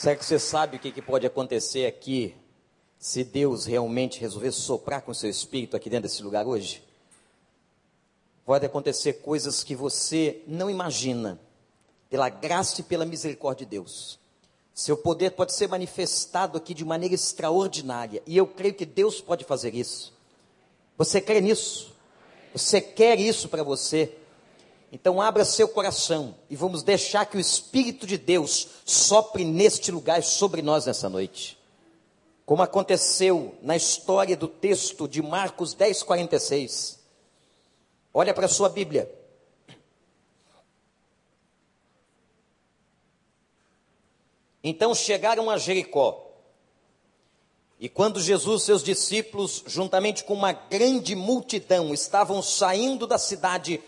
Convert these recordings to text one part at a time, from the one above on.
Será que você sabe o que, que pode acontecer aqui se Deus realmente resolver soprar com seu espírito aqui dentro desse lugar hoje? Pode acontecer coisas que você não imagina, pela graça e pela misericórdia de Deus. Seu poder pode ser manifestado aqui de maneira extraordinária, e eu creio que Deus pode fazer isso. Você crê nisso? Você quer isso para você? Então abra seu coração e vamos deixar que o Espírito de Deus sopre neste lugar sobre nós nessa noite. Como aconteceu na história do texto de Marcos 10, 46. Olha para a sua Bíblia. Então chegaram a Jericó. E quando Jesus e seus discípulos, juntamente com uma grande multidão, estavam saindo da cidade,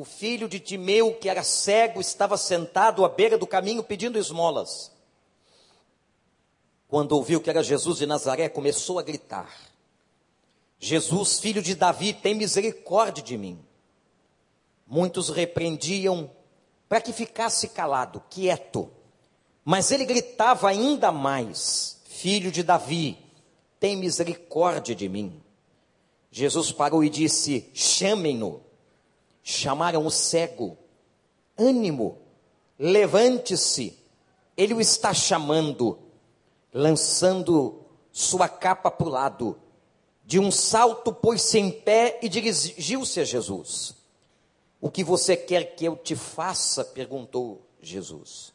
o filho de Timeu, que era cego, estava sentado à beira do caminho pedindo esmolas. Quando ouviu que era Jesus de Nazaré, começou a gritar: Jesus, filho de Davi, tem misericórdia de mim. Muitos repreendiam para que ficasse calado, quieto. Mas ele gritava ainda mais: Filho de Davi, tem misericórdia de mim. Jesus parou e disse: Chamem-no. Chamaram o cego. Ânimo, levante-se. Ele o está chamando, lançando sua capa para o lado. De um salto, pôs-se em pé e dirigiu-se a Jesus. O que você quer que eu te faça? perguntou Jesus.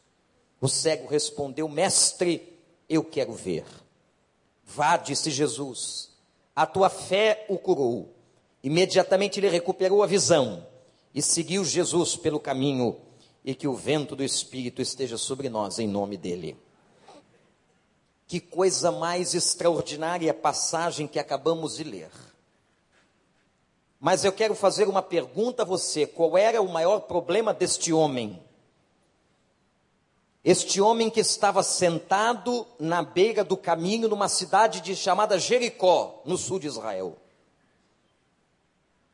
O cego respondeu: Mestre, eu quero ver. Vá, disse Jesus, a tua fé o curou. Imediatamente ele recuperou a visão e seguiu Jesus pelo caminho, e que o vento do Espírito esteja sobre nós, em nome dele. Que coisa mais extraordinária a passagem que acabamos de ler. Mas eu quero fazer uma pergunta a você: qual era o maior problema deste homem? Este homem que estava sentado na beira do caminho numa cidade de, chamada Jericó, no sul de Israel.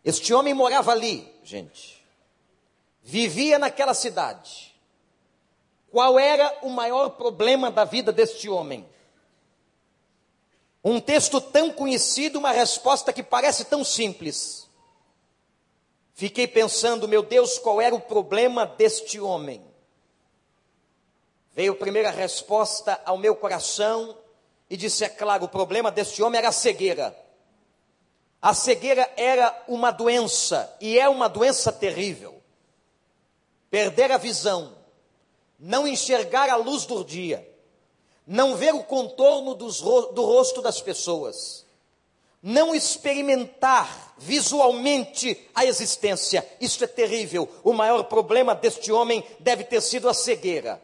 Este homem morava ali, gente. Vivia naquela cidade. Qual era o maior problema da vida deste homem? Um texto tão conhecido, uma resposta que parece tão simples. Fiquei pensando, meu Deus, qual era o problema deste homem? Veio a primeira resposta ao meu coração e disse: é claro, o problema deste homem era a cegueira. A cegueira era uma doença e é uma doença terrível. Perder a visão, não enxergar a luz do dia, não ver o contorno do rosto das pessoas, não experimentar visualmente a existência. Isso é terrível. O maior problema deste homem deve ter sido a cegueira.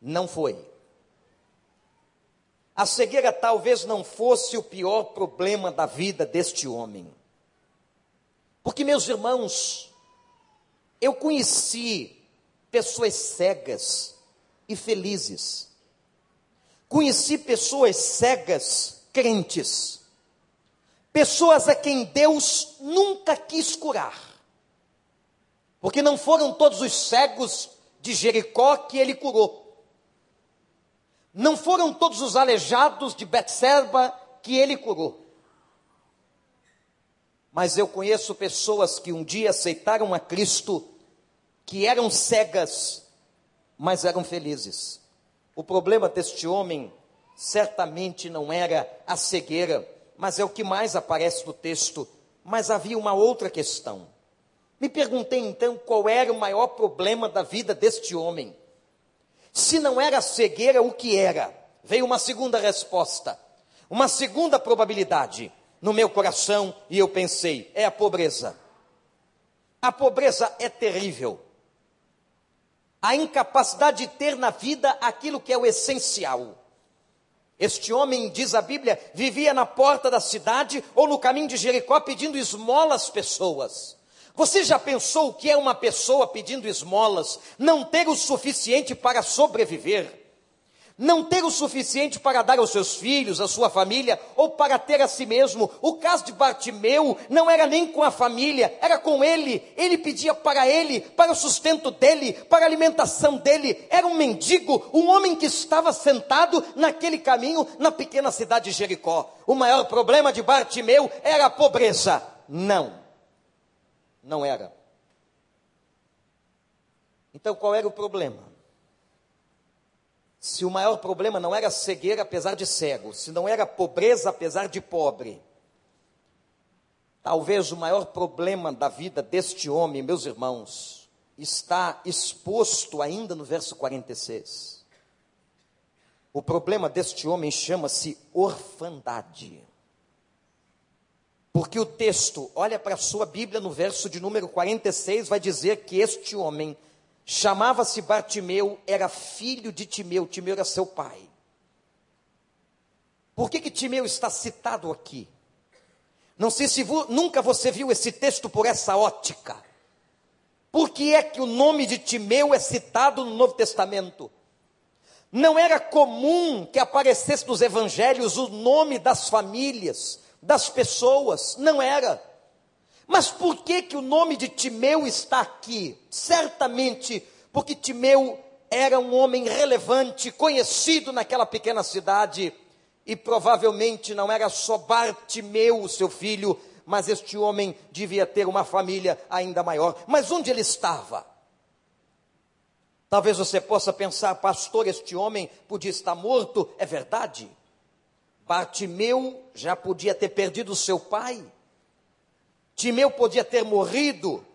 Não foi. A cegueira talvez não fosse o pior problema da vida deste homem. Porque, meus irmãos, eu conheci pessoas cegas e felizes. Conheci pessoas cegas, crentes. Pessoas a quem Deus nunca quis curar. Porque não foram todos os cegos de Jericó que ele curou. Não foram todos os aleijados de Betseba que ele curou. Mas eu conheço pessoas que um dia aceitaram a Cristo, que eram cegas, mas eram felizes. O problema deste homem certamente não era a cegueira, mas é o que mais aparece no texto. Mas havia uma outra questão. Me perguntei então qual era o maior problema da vida deste homem. Se não era cegueira, o que era? Veio uma segunda resposta, uma segunda probabilidade no meu coração e eu pensei: é a pobreza. A pobreza é terrível. A incapacidade de ter na vida aquilo que é o essencial. Este homem, diz a Bíblia, vivia na porta da cidade ou no caminho de Jericó pedindo esmola às pessoas. Você já pensou o que é uma pessoa pedindo esmolas, não ter o suficiente para sobreviver? Não ter o suficiente para dar aos seus filhos, à sua família, ou para ter a si mesmo. O caso de Bartimeu não era nem com a família, era com ele. Ele pedia para ele, para o sustento dele, para a alimentação dele. Era um mendigo, um homem que estava sentado naquele caminho na pequena cidade de Jericó. O maior problema de Bartimeu era a pobreza. Não, não era. Então qual era o problema? Se o maior problema não era cegueira apesar de cego, se não era pobreza apesar de pobre, talvez o maior problema da vida deste homem, meus irmãos, está exposto ainda no verso 46. O problema deste homem chama-se orfandade. Porque o texto, olha para a sua Bíblia no verso de número 46, vai dizer que este homem Chamava-se Bartimeu, era filho de Timeu, Timeu era seu pai. Por que, que Timeu está citado aqui? Não sei se vo, nunca você viu esse texto por essa ótica. Por que é que o nome de Timeu é citado no Novo Testamento? Não era comum que aparecesse nos evangelhos o nome das famílias, das pessoas, não era. Mas por que que o nome de Timeu está aqui? Certamente porque Timeu era um homem relevante, conhecido naquela pequena cidade, e provavelmente não era só Bartimeu, o seu filho, mas este homem devia ter uma família ainda maior. Mas onde ele estava? Talvez você possa pensar, pastor, este homem podia estar morto, é verdade. Bartimeu já podia ter perdido seu pai, Timeu podia ter morrido,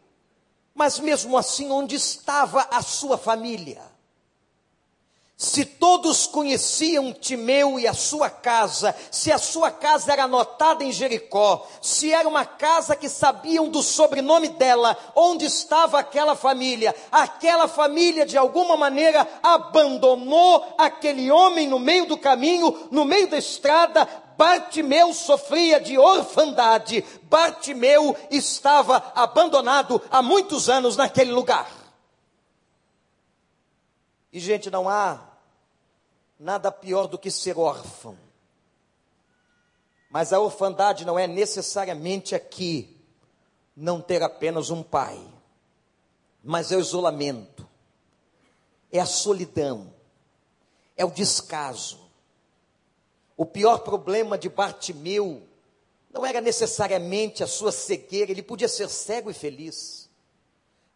mas mesmo assim, onde estava a sua família? Se todos conheciam Timeu e a sua casa, se a sua casa era anotada em Jericó, se era uma casa que sabiam do sobrenome dela, onde estava aquela família, aquela família de alguma maneira abandonou aquele homem no meio do caminho, no meio da estrada, Bartimeu sofria de orfandade. Bartimeu estava abandonado há muitos anos naquele lugar. E, gente, não há nada pior do que ser órfão. Mas a orfandade não é necessariamente aqui não ter apenas um pai, mas é o isolamento, é a solidão, é o descaso, o pior problema de Bartimeu não era necessariamente a sua cegueira, ele podia ser cego e feliz.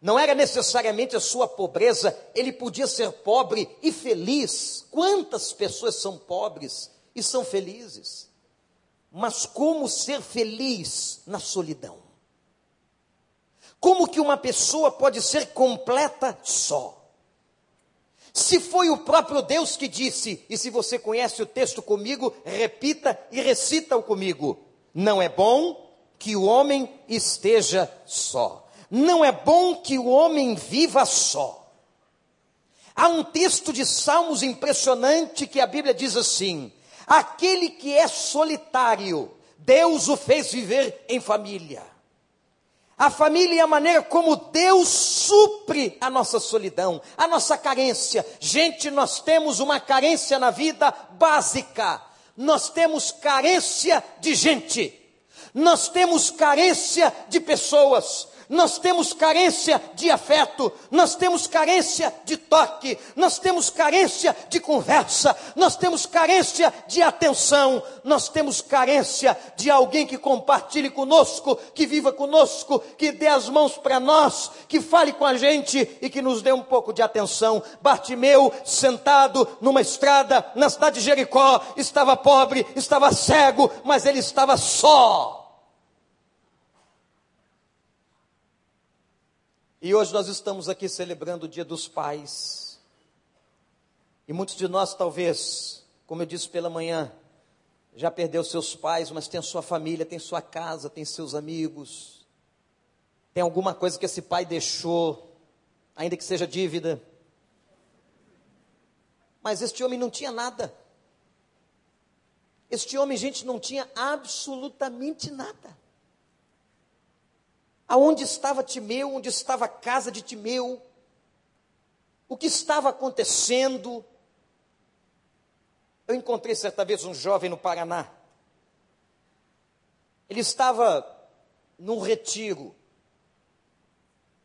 Não era necessariamente a sua pobreza, ele podia ser pobre e feliz. Quantas pessoas são pobres e são felizes? Mas como ser feliz na solidão? Como que uma pessoa pode ser completa só? Se foi o próprio Deus que disse, e se você conhece o texto comigo, repita e recita-o comigo: Não é bom que o homem esteja só. Não é bom que o homem viva só. Há um texto de Salmos impressionante que a Bíblia diz assim: Aquele que é solitário, Deus o fez viver em família. A família é a maneira como Deus supre a nossa solidão, a nossa carência. Gente, nós temos uma carência na vida básica. Nós temos carência de gente. Nós temos carência de pessoas nós temos carência de afeto, nós temos carência de toque, nós temos carência de conversa, nós temos carência de atenção, nós temos carência de alguém que compartilhe conosco, que viva conosco, que dê as mãos para nós, que fale com a gente e que nos dê um pouco de atenção. Bartimeu, sentado numa estrada na cidade de Jericó, estava pobre, estava cego, mas ele estava só. E hoje nós estamos aqui celebrando o Dia dos Pais. E muitos de nós, talvez, como eu disse pela manhã, já perdeu seus pais, mas tem sua família, tem sua casa, tem seus amigos. Tem alguma coisa que esse pai deixou, ainda que seja dívida. Mas este homem não tinha nada. Este homem, gente, não tinha absolutamente nada. Aonde estava Timeu? Onde estava a casa de Timeu? O que estava acontecendo? Eu encontrei certa vez um jovem no Paraná. Ele estava num retiro.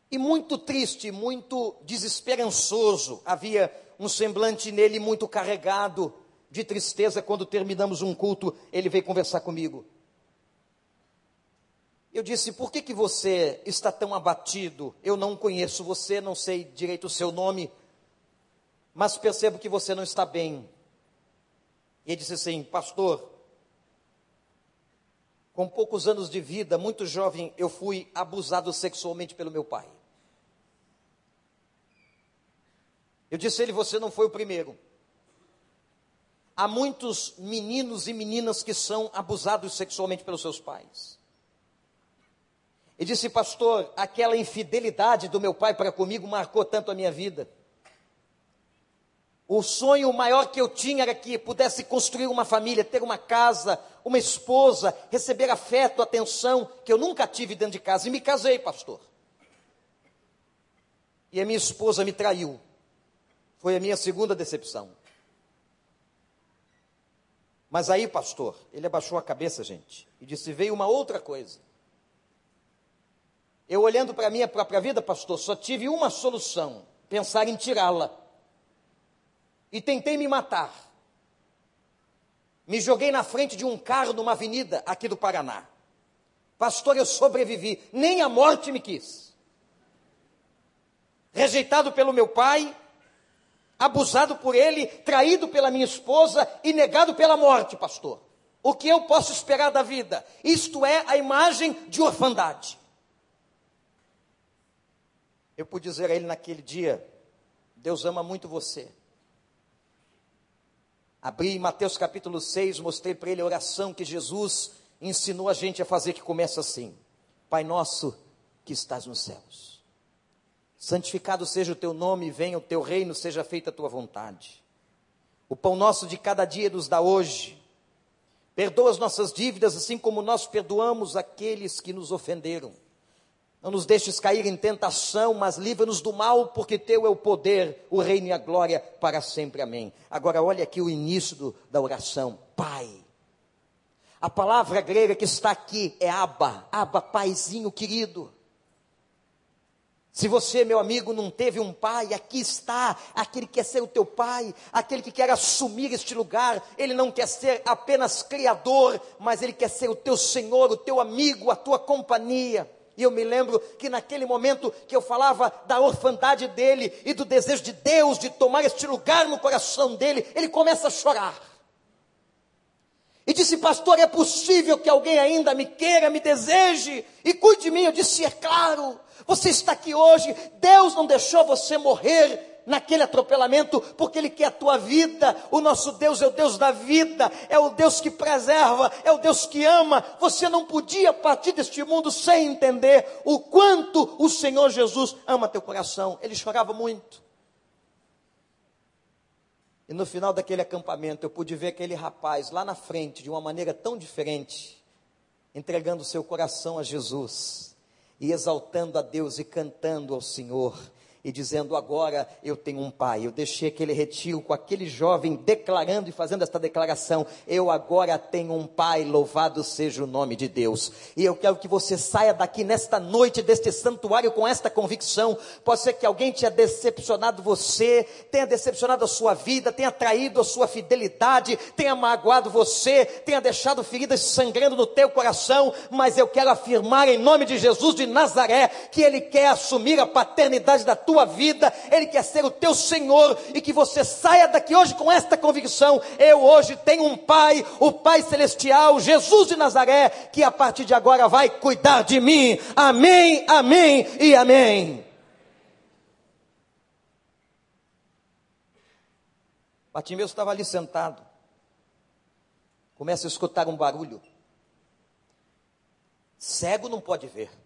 E muito triste, muito desesperançoso. Havia um semblante nele muito carregado de tristeza. Quando terminamos um culto, ele veio conversar comigo. Eu disse: Por que, que você está tão abatido? Eu não conheço você, não sei direito o seu nome, mas percebo que você não está bem. E ele disse assim: Pastor, com poucos anos de vida, muito jovem, eu fui abusado sexualmente pelo meu pai. Eu disse a ele: Você não foi o primeiro. Há muitos meninos e meninas que são abusados sexualmente pelos seus pais. E disse, pastor, aquela infidelidade do meu pai para comigo marcou tanto a minha vida. O sonho maior que eu tinha era que pudesse construir uma família, ter uma casa, uma esposa, receber afeto, atenção, que eu nunca tive dentro de casa. E me casei, pastor. E a minha esposa me traiu. Foi a minha segunda decepção. Mas aí, pastor, ele abaixou a cabeça, gente, e disse: veio uma outra coisa. Eu olhando para a minha própria vida, pastor, só tive uma solução: pensar em tirá-la. E tentei me matar. Me joguei na frente de um carro numa avenida aqui do Paraná. Pastor, eu sobrevivi, nem a morte me quis. Rejeitado pelo meu pai, abusado por ele, traído pela minha esposa e negado pela morte, pastor. O que eu posso esperar da vida? Isto é a imagem de orfandade. Eu pude dizer a ele naquele dia: Deus ama muito você. Abri Mateus capítulo 6, mostrei para ele a oração que Jesus ensinou a gente a fazer, que começa assim: Pai nosso que estás nos céus, santificado seja o teu nome, venha o teu reino, seja feita a tua vontade. O pão nosso de cada dia nos dá hoje. Perdoa as nossas dívidas, assim como nós perdoamos aqueles que nos ofenderam não nos deixes cair em tentação, mas livra-nos do mal, porque teu é o poder, o reino e a glória para sempre. Amém. Agora olha aqui o início do, da oração. Pai. A palavra grega que está aqui é Abba, Abba, paizinho querido. Se você, meu amigo, não teve um pai, aqui está aquele que quer ser o teu pai, aquele que quer assumir este lugar. Ele não quer ser apenas criador, mas ele quer ser o teu Senhor, o teu amigo, a tua companhia. E eu me lembro que naquele momento que eu falava da orfandade dele e do desejo de Deus de tomar este lugar no coração dele, ele começa a chorar. E disse, pastor, é possível que alguém ainda me queira, me deseje e cuide de mim? Eu disse, é claro, você está aqui hoje, Deus não deixou você morrer naquele atropelamento, porque Ele quer a tua vida. O nosso Deus é o Deus da vida, é o Deus que preserva, é o Deus que ama. Você não podia partir deste mundo sem entender o quanto o Senhor Jesus ama teu coração. Ele chorava muito. E no final daquele acampamento, eu pude ver aquele rapaz lá na frente, de uma maneira tão diferente, entregando seu coração a Jesus e exaltando a Deus e cantando ao Senhor e dizendo: Agora eu tenho um pai. Eu deixei aquele retiro com aquele jovem declarando e fazendo esta declaração: Eu agora tenho um pai, louvado seja o nome de Deus. E eu quero que você saia daqui nesta noite deste santuário com esta convicção. Pode ser que alguém tenha decepcionado você, tenha decepcionado a sua vida, tenha traído a sua fidelidade, tenha magoado você, tenha deixado feridas sangrando no teu coração, mas eu quero afirmar em nome de Jesus de Nazaré que Ele quer assumir a paternidade da tua tua vida, Ele quer ser o teu Senhor e que você saia daqui hoje com esta convicção: eu hoje tenho um Pai, o Pai Celestial, Jesus de Nazaré, que a partir de agora vai cuidar de mim. Amém, amém e amém. Bartimeu estava ali sentado, começa a escutar um barulho. Cego não pode ver.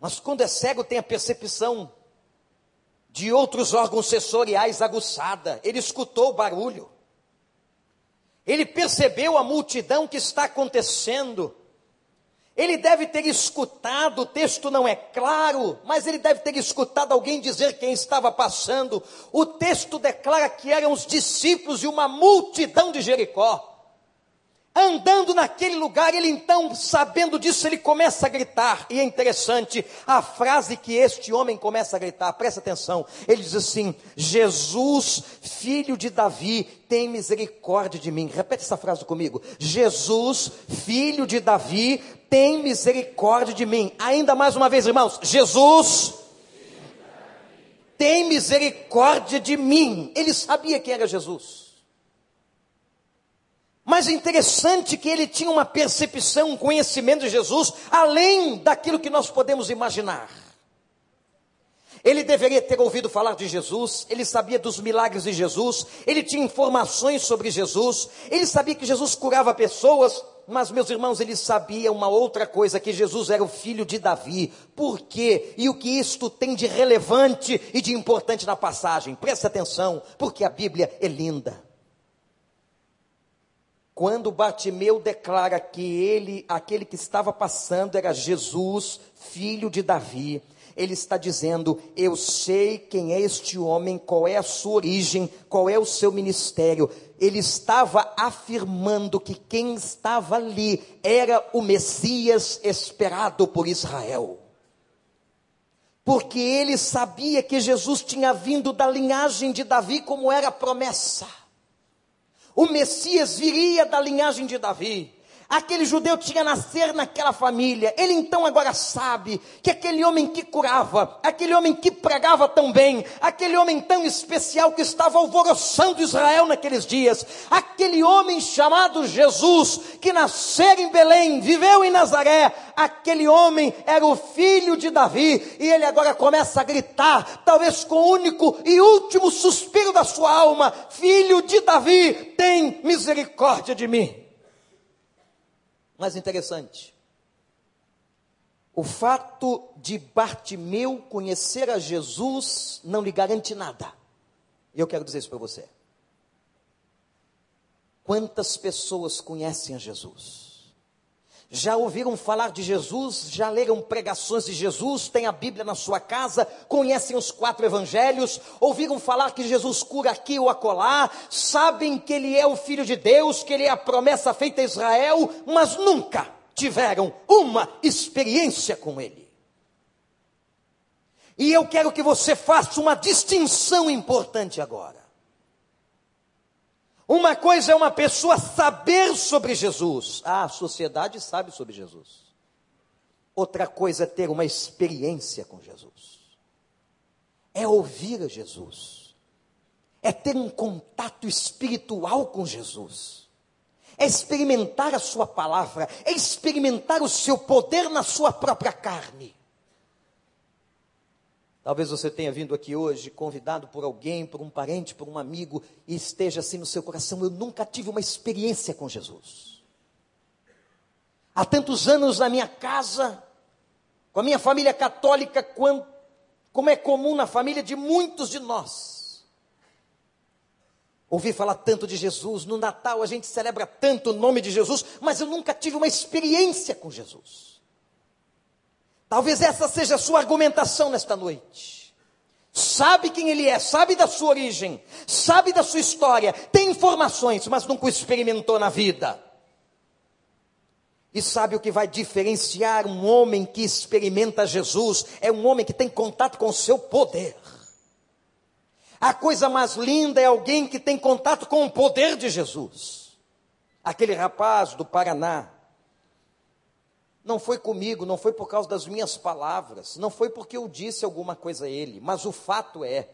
Mas quando é cego, tem a percepção de outros órgãos sensoriais aguçada. Ele escutou o barulho. Ele percebeu a multidão que está acontecendo. Ele deve ter escutado, o texto não é claro, mas ele deve ter escutado alguém dizer quem estava passando. O texto declara que eram os discípulos e uma multidão de Jericó andando naquele lugar, ele então, sabendo disso, ele começa a gritar. E é interessante a frase que este homem começa a gritar, presta atenção. Ele diz assim: Jesus, filho de Davi, tem misericórdia de mim. Repete essa frase comigo. Jesus, filho de Davi, tem misericórdia de mim. Ainda mais uma vez, irmãos. Jesus, tem misericórdia de mim. Ele sabia quem era Jesus. Mas interessante que ele tinha uma percepção, um conhecimento de Jesus, além daquilo que nós podemos imaginar. Ele deveria ter ouvido falar de Jesus, ele sabia dos milagres de Jesus, ele tinha informações sobre Jesus, ele sabia que Jesus curava pessoas, mas, meus irmãos, ele sabia uma outra coisa: que Jesus era o filho de Davi. Por quê? E o que isto tem de relevante e de importante na passagem? Presta atenção, porque a Bíblia é linda. Quando Bartimeu declara que ele, aquele que estava passando era Jesus, filho de Davi, ele está dizendo: Eu sei quem é este homem, qual é a sua origem, qual é o seu ministério. Ele estava afirmando que quem estava ali era o Messias esperado por Israel. Porque ele sabia que Jesus tinha vindo da linhagem de Davi, como era promessa. O Messias viria da linhagem de Davi. Aquele judeu tinha nascer naquela família. Ele então agora sabe que aquele homem que curava, aquele homem que pregava tão bem, aquele homem tão especial que estava alvoroçando Israel naqueles dias, aquele homem chamado Jesus, que nasceu em Belém, viveu em Nazaré, aquele homem era o filho de Davi, e ele agora começa a gritar, talvez com o único e último suspiro da sua alma: Filho de Davi, tem misericórdia de mim. Mas interessante, o fato de Bartimeu conhecer a Jesus não lhe garante nada. E eu quero dizer isso para você. Quantas pessoas conhecem a Jesus? Já ouviram falar de Jesus, já leram pregações de Jesus, tem a Bíblia na sua casa, conhecem os quatro evangelhos, ouviram falar que Jesus cura aqui ou acolá, sabem que Ele é o Filho de Deus, que Ele é a promessa feita a Israel, mas nunca tiveram uma experiência com Ele. E eu quero que você faça uma distinção importante agora. Uma coisa é uma pessoa saber sobre Jesus. Ah, a sociedade sabe sobre Jesus. Outra coisa é ter uma experiência com Jesus. É ouvir a Jesus. É ter um contato espiritual com Jesus. É experimentar a sua palavra, é experimentar o seu poder na sua própria carne. Talvez você tenha vindo aqui hoje convidado por alguém, por um parente, por um amigo, e esteja assim no seu coração: eu nunca tive uma experiência com Jesus. Há tantos anos na minha casa, com a minha família católica, como é comum na família de muitos de nós. Ouvi falar tanto de Jesus, no Natal a gente celebra tanto o nome de Jesus, mas eu nunca tive uma experiência com Jesus. Talvez essa seja a sua argumentação nesta noite. Sabe quem ele é, sabe da sua origem, sabe da sua história, tem informações, mas nunca o experimentou na vida. E sabe o que vai diferenciar um homem que experimenta Jesus? É um homem que tem contato com o seu poder. A coisa mais linda é alguém que tem contato com o poder de Jesus. Aquele rapaz do Paraná, não foi comigo, não foi por causa das minhas palavras, não foi porque eu disse alguma coisa a ele, mas o fato é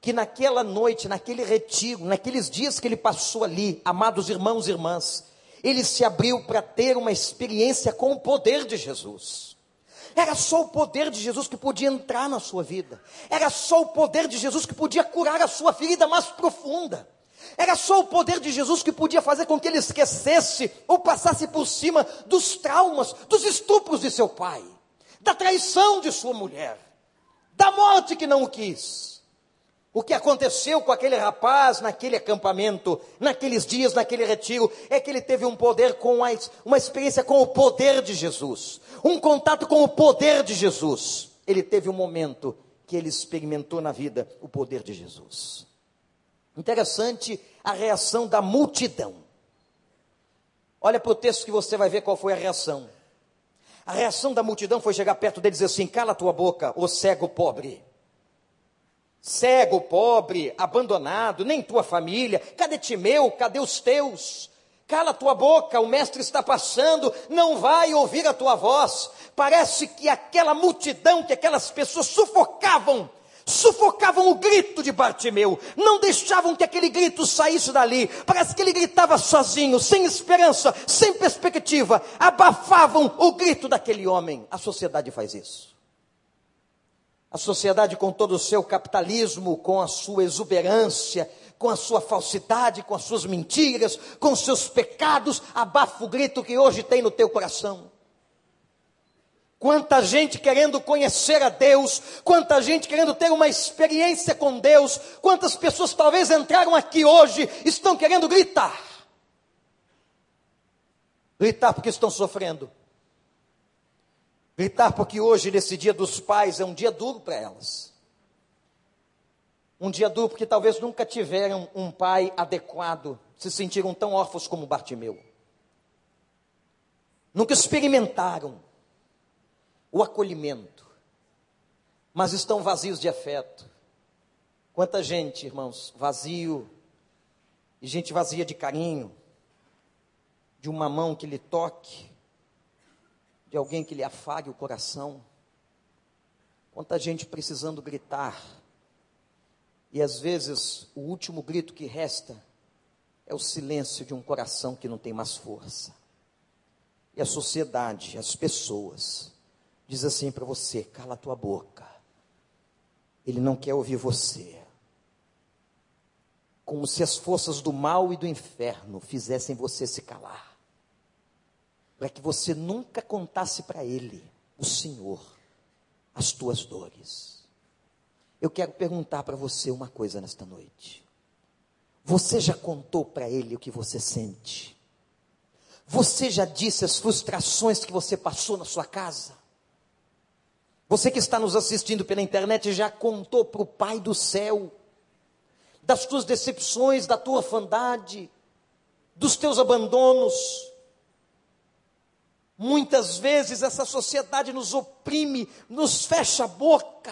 que naquela noite, naquele retiro, naqueles dias que ele passou ali, amados irmãos e irmãs, ele se abriu para ter uma experiência com o poder de Jesus. Era só o poder de Jesus que podia entrar na sua vida. Era só o poder de Jesus que podia curar a sua ferida mais profunda. Era só o poder de Jesus que podia fazer com que ele esquecesse ou passasse por cima dos traumas, dos estupros de seu pai, da traição de sua mulher, da morte que não o quis. O que aconteceu com aquele rapaz naquele acampamento, naqueles dias, naquele retiro, é que ele teve um poder com uma experiência com o poder de Jesus, um contato com o poder de Jesus. Ele teve um momento que ele experimentou na vida o poder de Jesus. Interessante a reação da multidão. Olha para o texto que você vai ver qual foi a reação. A reação da multidão foi chegar perto dele e dizer assim: Cala tua boca, ô cego pobre cego, pobre, abandonado, nem tua família, cadê Timeu, cadê os teus? Cala tua boca, o mestre está passando, não vai ouvir a tua voz. Parece que aquela multidão, que aquelas pessoas sufocavam, sufocavam o grito de Bartimeu, não deixavam que aquele grito saísse dali. Parece que ele gritava sozinho, sem esperança, sem perspectiva, abafavam o grito daquele homem. A sociedade faz isso. A sociedade, com todo o seu capitalismo, com a sua exuberância, com a sua falsidade, com as suas mentiras, com os seus pecados, abafa o grito que hoje tem no teu coração. Quanta gente querendo conhecer a Deus, quanta gente querendo ter uma experiência com Deus, quantas pessoas talvez entraram aqui hoje, estão querendo gritar. Gritar porque estão sofrendo Gritar porque hoje, nesse dia dos pais, é um dia duro para elas. Um dia duro porque talvez nunca tiveram um pai adequado, se sentiram tão órfãos como Bartimeu. Nunca experimentaram o acolhimento, mas estão vazios de afeto. Quanta gente, irmãos, vazio, e gente vazia de carinho, de uma mão que lhe toque, de alguém que lhe afague o coração. Quanta gente precisando gritar. E às vezes o último grito que resta é o silêncio de um coração que não tem mais força. E a sociedade, as pessoas, diz assim para você: cala a tua boca. Ele não quer ouvir você. Como se as forças do mal e do inferno fizessem você se calar para que você nunca contasse para Ele, o Senhor, as tuas dores. Eu quero perguntar para você uma coisa nesta noite. Você já contou para Ele o que você sente? Você já disse as frustrações que você passou na sua casa? Você que está nos assistindo pela internet já contou para o Pai do céu das tuas decepções, da tua orfandade, dos teus abandonos, Muitas vezes essa sociedade nos oprime, nos fecha a boca,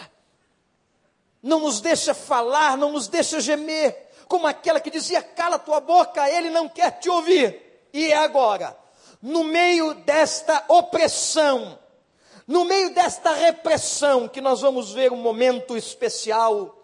não nos deixa falar, não nos deixa gemer, como aquela que dizia: cala tua boca, ele não quer te ouvir. E é agora, no meio desta opressão, no meio desta repressão, que nós vamos ver um momento especial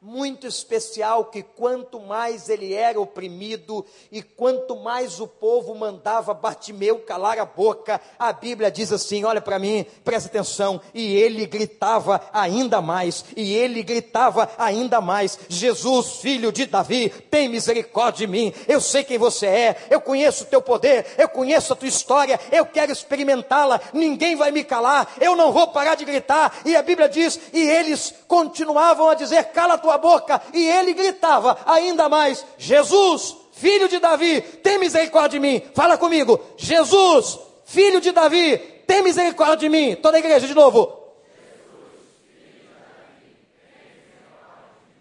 muito especial que quanto mais ele era oprimido e quanto mais o povo mandava Bartimeu calar a boca, a Bíblia diz assim: olha para mim, presta atenção, e ele gritava ainda mais, e ele gritava ainda mais: Jesus, filho de Davi, tem misericórdia de mim. Eu sei quem você é, eu conheço o teu poder, eu conheço a tua história, eu quero experimentá-la. Ninguém vai me calar, eu não vou parar de gritar. E a Bíblia diz: e eles continuavam a dizer: cala a tua boca, e ele gritava ainda mais: Jesus, filho de Davi, tem misericórdia de mim. Fala comigo: Jesus, filho de Davi, tem misericórdia de mim. Toda a igreja de novo.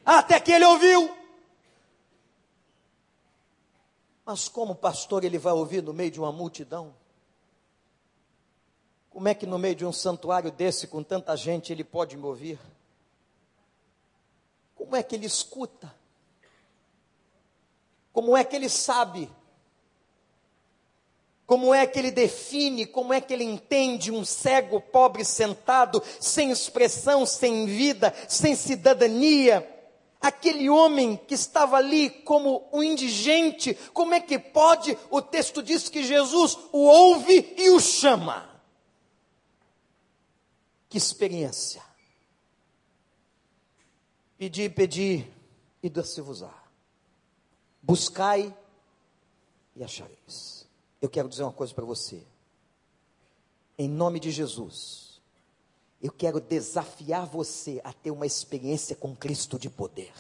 Até que ele ouviu. Mas como pastor ele vai ouvir no meio de uma multidão? Como é que no meio de um santuário desse, com tanta gente, ele pode me ouvir? Como é que ele escuta? Como é que ele sabe? Como é que ele define, como é que ele entende um cego pobre sentado, sem expressão, sem vida, sem cidadania? Aquele homem que estava ali como um indigente, como é que pode? O texto diz que Jesus o ouve e o chama. Que experiência! Pedi, pedi, e dá-se-vos-á. Buscai e achareis. Eu quero dizer uma coisa para você. Em nome de Jesus, Eu quero desafiar você a ter uma experiência com Cristo de poder.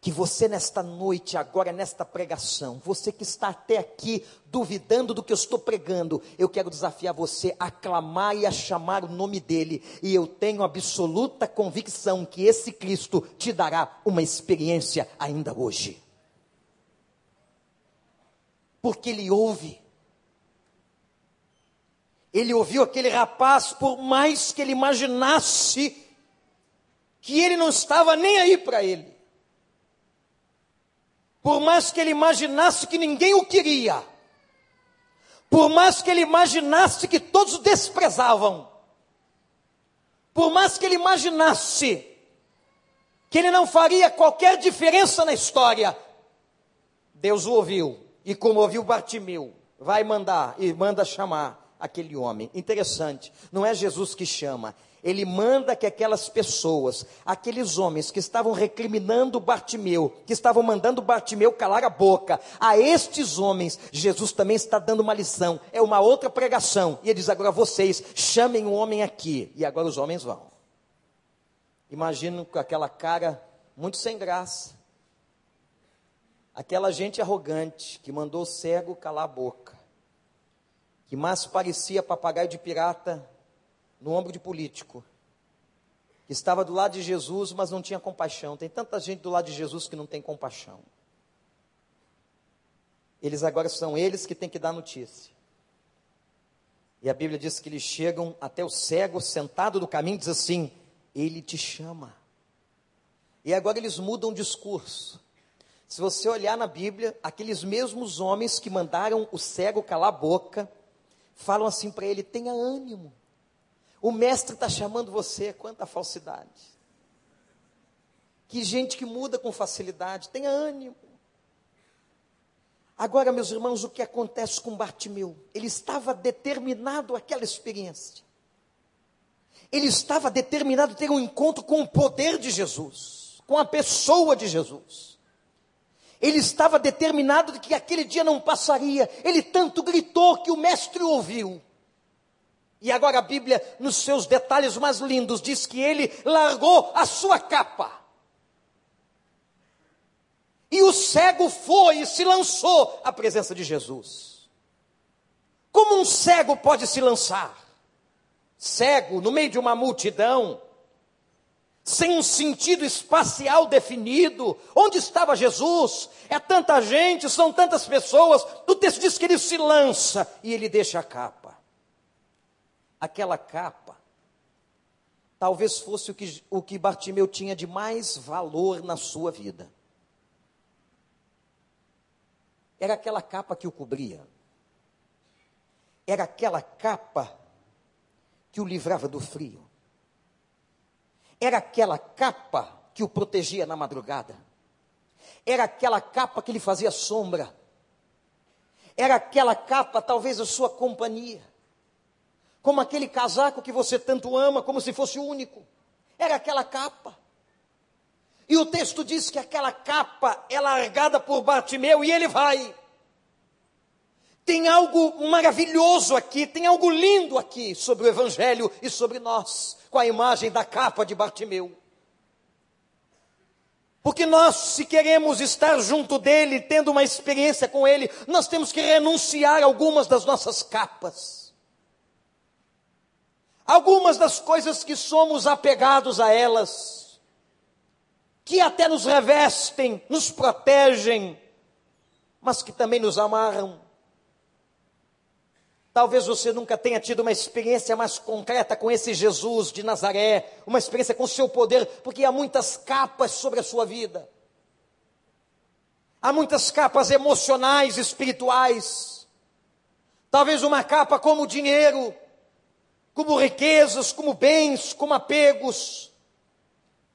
Que você, nesta noite, agora, nesta pregação, você que está até aqui duvidando do que eu estou pregando, eu quero desafiar você a clamar e a chamar o nome dEle, e eu tenho absoluta convicção que esse Cristo te dará uma experiência ainda hoje. Porque Ele ouve. Ele ouviu aquele rapaz, por mais que ele imaginasse que ele não estava nem aí para ele. Por mais que ele imaginasse que ninguém o queria, por mais que ele imaginasse que todos o desprezavam, por mais que ele imaginasse que ele não faria qualquer diferença na história, Deus o ouviu e como ouviu Bartimeu, vai mandar e manda chamar aquele homem. Interessante, não é Jesus que chama, ele manda que aquelas pessoas, aqueles homens que estavam recriminando Bartimeu, que estavam mandando Bartimeu calar a boca, a estes homens, Jesus também está dando uma lição, é uma outra pregação. E ele diz: agora vocês chamem o homem aqui. E agora os homens vão. Imagino com aquela cara muito sem graça. Aquela gente arrogante que mandou o cego calar a boca, que mais parecia papagaio de pirata no ombro de político, que estava do lado de Jesus, mas não tinha compaixão. Tem tanta gente do lado de Jesus que não tem compaixão. Eles agora são eles que têm que dar notícia. E a Bíblia diz que eles chegam até o cego sentado no caminho e diz assim: Ele te chama. E agora eles mudam o discurso. Se você olhar na Bíblia, aqueles mesmos homens que mandaram o cego calar a boca, falam assim para ele: tenha ânimo. O mestre está chamando você, quanta falsidade. Que gente que muda com facilidade, tenha ânimo. Agora, meus irmãos, o que acontece com Bartimeu? Ele estava determinado àquela experiência. Ele estava determinado a ter um encontro com o poder de Jesus, com a pessoa de Jesus. Ele estava determinado de que aquele dia não passaria. Ele tanto gritou que o mestre ouviu. E agora a Bíblia, nos seus detalhes mais lindos, diz que ele largou a sua capa. E o cego foi e se lançou à presença de Jesus. Como um cego pode se lançar? Cego, no meio de uma multidão, sem um sentido espacial definido. Onde estava Jesus? É tanta gente, são tantas pessoas. O texto diz que ele se lança e ele deixa a capa aquela capa, talvez fosse o que, o que Bartimeu tinha de mais valor na sua vida. Era aquela capa que o cobria. Era aquela capa que o livrava do frio. Era aquela capa que o protegia na madrugada. Era aquela capa que lhe fazia sombra. Era aquela capa, talvez, a sua companhia como aquele casaco que você tanto ama, como se fosse único. Era aquela capa. E o texto diz que aquela capa é largada por Bartimeu e ele vai. Tem algo maravilhoso aqui, tem algo lindo aqui sobre o Evangelho e sobre nós, com a imagem da capa de Bartimeu. Porque nós, se queremos estar junto dele, tendo uma experiência com ele, nós temos que renunciar algumas das nossas capas algumas das coisas que somos apegados a elas, que até nos revestem, nos protegem, mas que também nos amarram. Talvez você nunca tenha tido uma experiência mais concreta com esse Jesus de Nazaré, uma experiência com o seu poder, porque há muitas capas sobre a sua vida. Há muitas capas emocionais, espirituais. Talvez uma capa como o dinheiro, como riquezas, como bens, como apegos,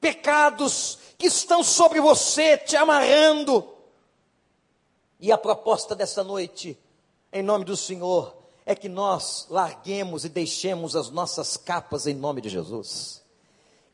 pecados que estão sobre você, te amarrando. E a proposta dessa noite, em nome do Senhor, é que nós larguemos e deixemos as nossas capas em nome de Jesus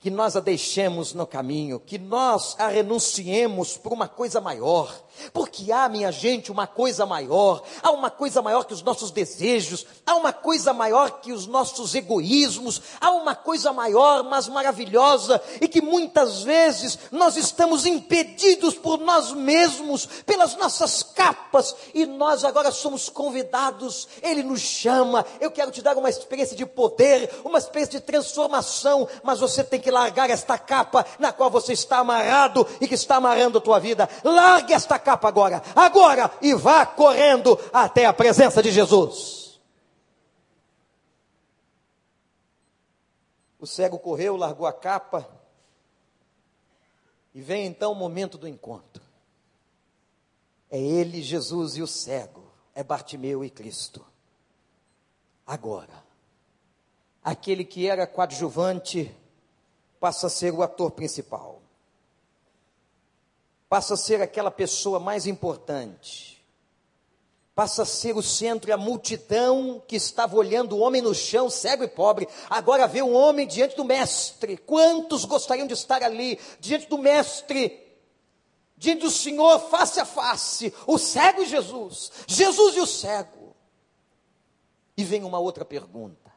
que nós a deixemos no caminho, que nós a renunciemos por uma coisa maior, porque há, minha gente, uma coisa maior, há uma coisa maior que os nossos desejos, há uma coisa maior que os nossos egoísmos, há uma coisa maior, mas maravilhosa, e que muitas vezes nós estamos impedidos por nós mesmos, pelas nossas capas, e nós agora somos convidados, Ele nos chama, eu quero te dar uma experiência de poder, uma experiência de transformação, mas você tem que largar esta capa na qual você está amarrado e que está amarrando a tua vida. Largue esta capa agora, agora, e vá correndo até a presença de Jesus. O cego correu, largou a capa, e vem então o momento do encontro. É ele, Jesus e o cego, é Bartimeu e Cristo. Agora, aquele que era coadjuvante passa a ser o ator principal. Passa a ser aquela pessoa mais importante. Passa a ser o centro e a multidão que estava olhando o homem no chão, cego e pobre, agora vê um homem diante do mestre. Quantos gostariam de estar ali, diante do mestre, diante do Senhor, face a face, o cego e Jesus, Jesus e o cego. E vem uma outra pergunta,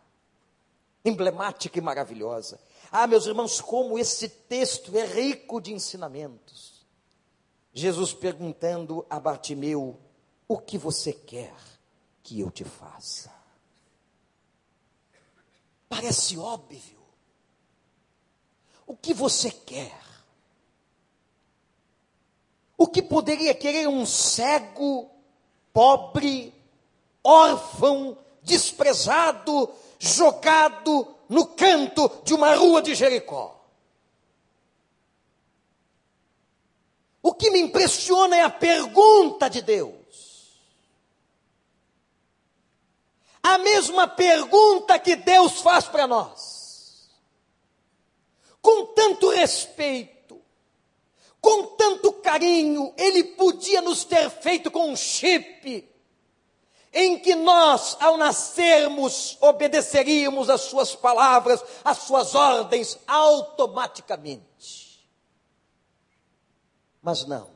emblemática e maravilhosa. Ah, meus irmãos, como esse texto é rico de ensinamentos. Jesus perguntando a Bartimeu: O que você quer que eu te faça? Parece óbvio. O que você quer? O que poderia querer um cego, pobre, órfão, desprezado, jogado no canto de uma rua de Jericó. O que me impressiona é a pergunta de Deus. A mesma pergunta que Deus faz para nós. Com tanto respeito, com tanto carinho, Ele podia nos ter feito com um chip em que nós, ao nascermos, obedeceríamos às suas palavras, às suas ordens, automaticamente. Mas não.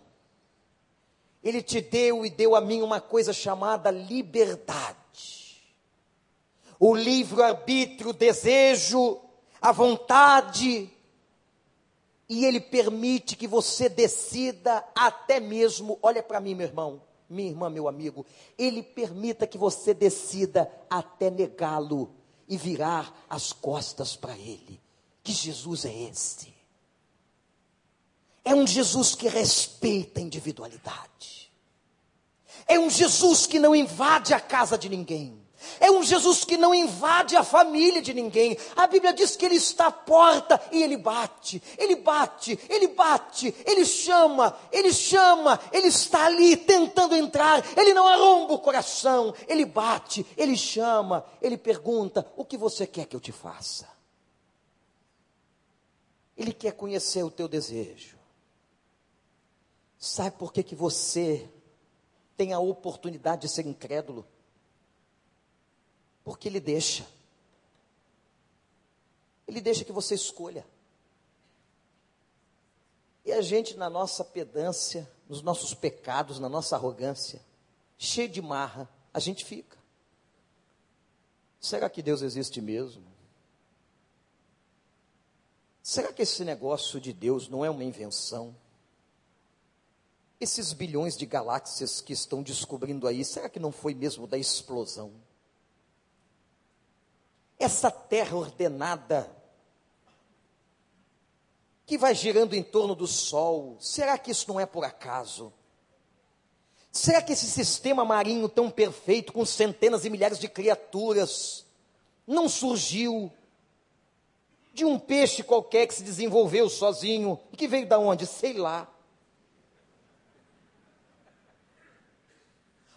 Ele te deu e deu a mim uma coisa chamada liberdade. O livre-arbítrio, o desejo, a vontade, e ele permite que você decida até mesmo, olha para mim, meu irmão, minha irmã, meu amigo, ele permita que você decida até negá-lo e virar as costas para ele. Que Jesus é esse? É um Jesus que respeita a individualidade. É um Jesus que não invade a casa de ninguém. É um Jesus que não invade a família de ninguém. A Bíblia diz que ele está à porta e ele bate, ele bate, ele bate, ele chama, ele chama, ele está ali tentando entrar, ele não arromba o coração, ele bate, ele chama, ele pergunta: o que você quer que eu te faça? Ele quer conhecer o teu desejo. Sabe por que, que você tem a oportunidade de ser incrédulo? Porque Ele deixa. Ele deixa que você escolha. E a gente, na nossa pedância, nos nossos pecados, na nossa arrogância, cheio de marra, a gente fica. Será que Deus existe mesmo? Será que esse negócio de Deus não é uma invenção? Esses bilhões de galáxias que estão descobrindo aí, será que não foi mesmo da explosão? Essa terra ordenada, que vai girando em torno do Sol, será que isso não é por acaso? Será que esse sistema marinho tão perfeito, com centenas e milhares de criaturas, não surgiu de um peixe qualquer que se desenvolveu sozinho e que veio da onde? Sei lá.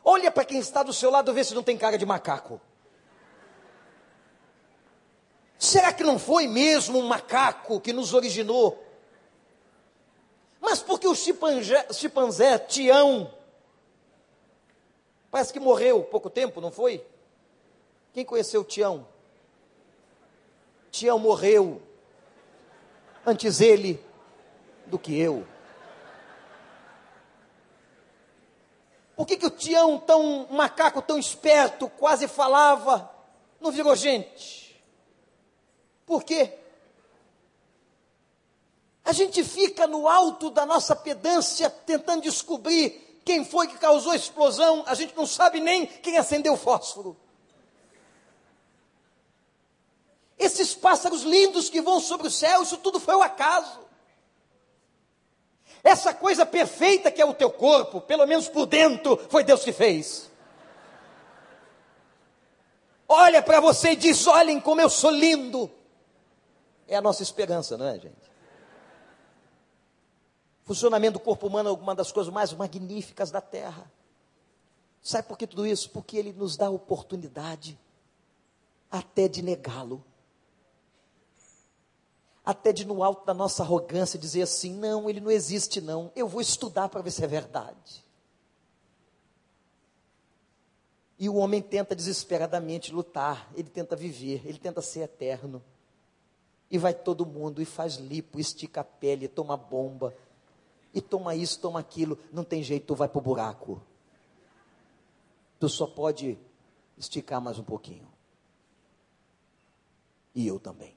Olha para quem está do seu lado, vê se não tem cara de macaco. Será que não foi mesmo um macaco que nos originou? Mas porque o chimpanzé, chimpanzé Tião, parece que morreu pouco tempo, não foi? Quem conheceu Tião? Tião morreu. antes ele do que eu. Por que, que o Tião, tão macaco tão esperto, quase falava, não virou gente? Por quê? A gente fica no alto da nossa pedância tentando descobrir quem foi que causou a explosão, a gente não sabe nem quem acendeu o fósforo. Esses pássaros lindos que vão sobre o céu, isso tudo foi o um acaso. Essa coisa perfeita que é o teu corpo, pelo menos por dentro, foi Deus que fez. Olha para você e diz: olhem como eu sou lindo. É a nossa esperança, não é, gente? Funcionamento do corpo humano é uma das coisas mais magníficas da Terra. Sabe por que tudo isso? Porque ele nos dá a oportunidade até de negá-lo. Até de no alto da nossa arrogância dizer assim: não, ele não existe, não. Eu vou estudar para ver se é verdade. E o homem tenta desesperadamente lutar, ele tenta viver, ele tenta ser eterno. E vai todo mundo e faz lipo, estica a pele, toma bomba, e toma isso, toma aquilo, não tem jeito, tu vai para o buraco. Tu só pode esticar mais um pouquinho. E eu também.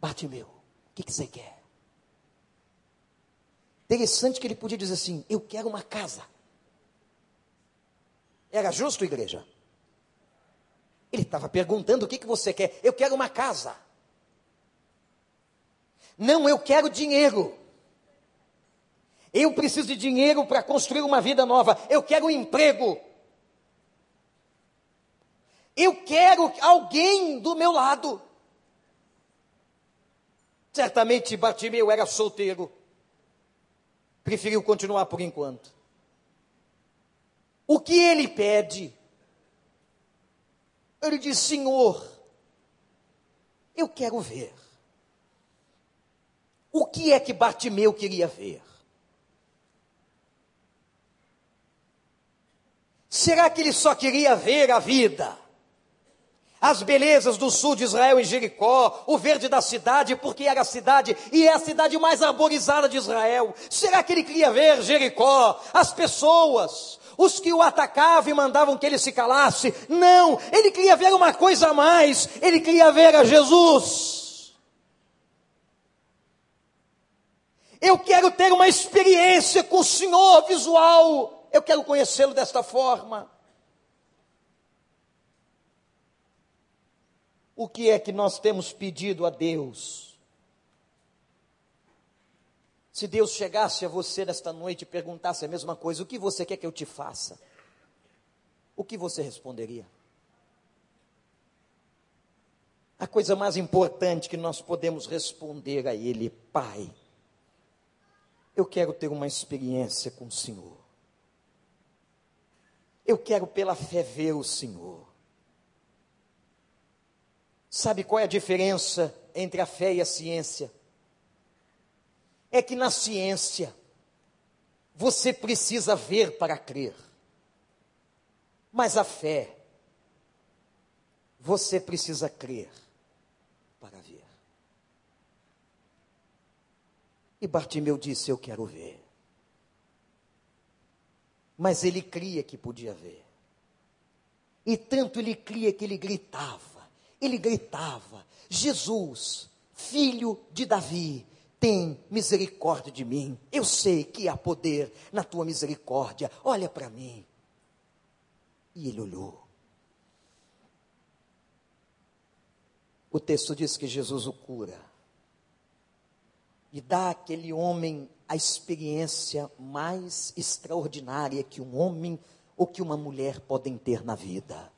Bartimeu, o que, que você quer? Interessante que ele podia dizer assim: Eu quero uma casa. Era justo, igreja? Ele estava perguntando: O que, que você quer? Eu quero uma casa. Não, eu quero dinheiro. Eu preciso de dinheiro para construir uma vida nova. Eu quero um emprego. Eu quero alguém do meu lado. Certamente Bartimeu era solteiro. Preferiu continuar por enquanto. O que ele pede? Ele diz: Senhor, eu quero ver. O que é que Bartimeu queria ver? Será que ele só queria ver a vida? As belezas do sul de Israel e Jericó, o verde da cidade, porque era a cidade e é a cidade mais arborizada de Israel. Será que ele queria ver Jericó, as pessoas, os que o atacavam e mandavam que ele se calasse? Não, ele queria ver uma coisa a mais, ele queria ver a Jesus. Eu quero ter uma experiência com o Senhor visual. Eu quero conhecê-lo desta forma. O que é que nós temos pedido a Deus? Se Deus chegasse a você nesta noite e perguntasse a mesma coisa, o que você quer que eu te faça? O que você responderia? A coisa mais importante que nós podemos responder a Ele, Pai eu quero ter uma experiência com o Senhor. Eu quero pela fé ver o Senhor. Sabe qual é a diferença entre a fé e a ciência? É que na ciência você precisa ver para crer. Mas a fé você precisa crer E Bartimeu disse: Eu quero ver. Mas ele cria que podia ver. E tanto ele cria que ele gritava, ele gritava: Jesus, filho de Davi, tem misericórdia de mim. Eu sei que há poder na tua misericórdia. Olha para mim. E ele olhou. O texto diz que Jesus o cura e dá àquele homem a experiência mais extraordinária que um homem ou que uma mulher podem ter na vida: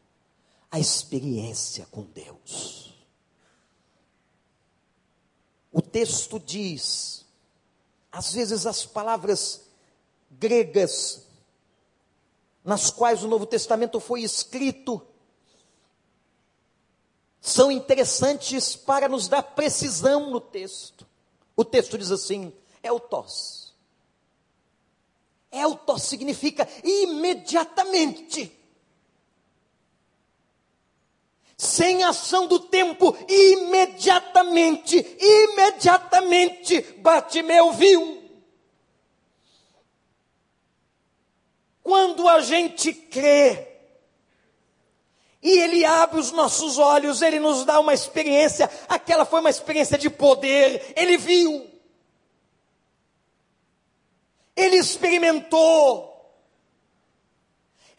a experiência com Deus. O texto diz, às vezes as palavras gregas nas quais o Novo Testamento foi escrito são interessantes para nos dar precisão no texto. O texto diz assim: é o tos. É o tos significa imediatamente. Sem ação do tempo, imediatamente, imediatamente, Bartimeu viu. Quando a gente crê, e Ele abre os nossos olhos, Ele nos dá uma experiência, aquela foi uma experiência de poder, Ele viu, Ele experimentou,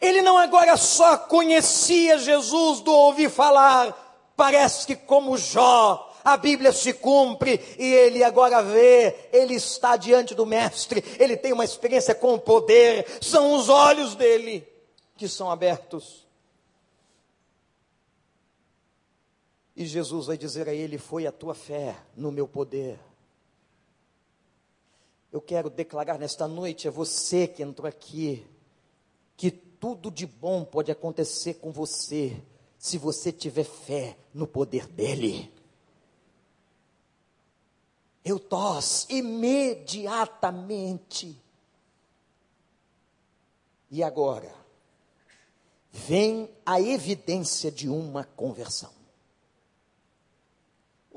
ele não agora só conhecia Jesus do ouvir falar, parece que como Jó, a Bíblia se cumpre e ele agora vê, ele está diante do Mestre, ele tem uma experiência com o poder, são os olhos dele que são abertos. E Jesus vai dizer a ele: Foi a tua fé no meu poder. Eu quero declarar nesta noite a você que entrou aqui, que tudo de bom pode acontecer com você se você tiver fé no poder dele. Eu tos imediatamente. E agora, vem a evidência de uma conversão.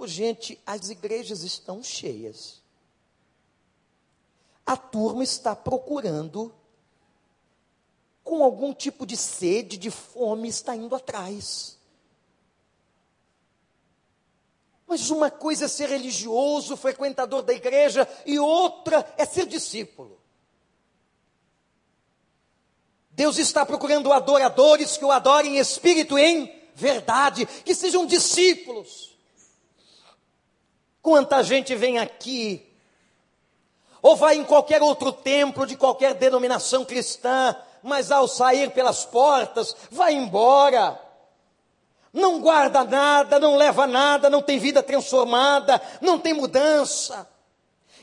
Gente, as igrejas estão cheias. A turma está procurando com algum tipo de sede, de fome, está indo atrás. Mas uma coisa é ser religioso, frequentador da igreja, e outra é ser discípulo. Deus está procurando adoradores que o adorem em espírito e em verdade, que sejam discípulos. Quanta gente vem aqui, ou vai em qualquer outro templo de qualquer denominação cristã, mas ao sair pelas portas, vai embora. Não guarda nada, não leva nada, não tem vida transformada, não tem mudança.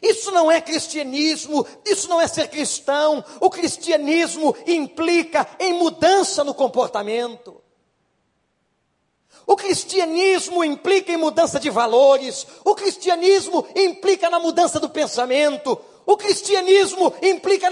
Isso não é cristianismo, isso não é ser cristão. O cristianismo implica em mudança no comportamento. O cristianismo implica em mudança de valores. O cristianismo implica na mudança do pensamento. O cristianismo implica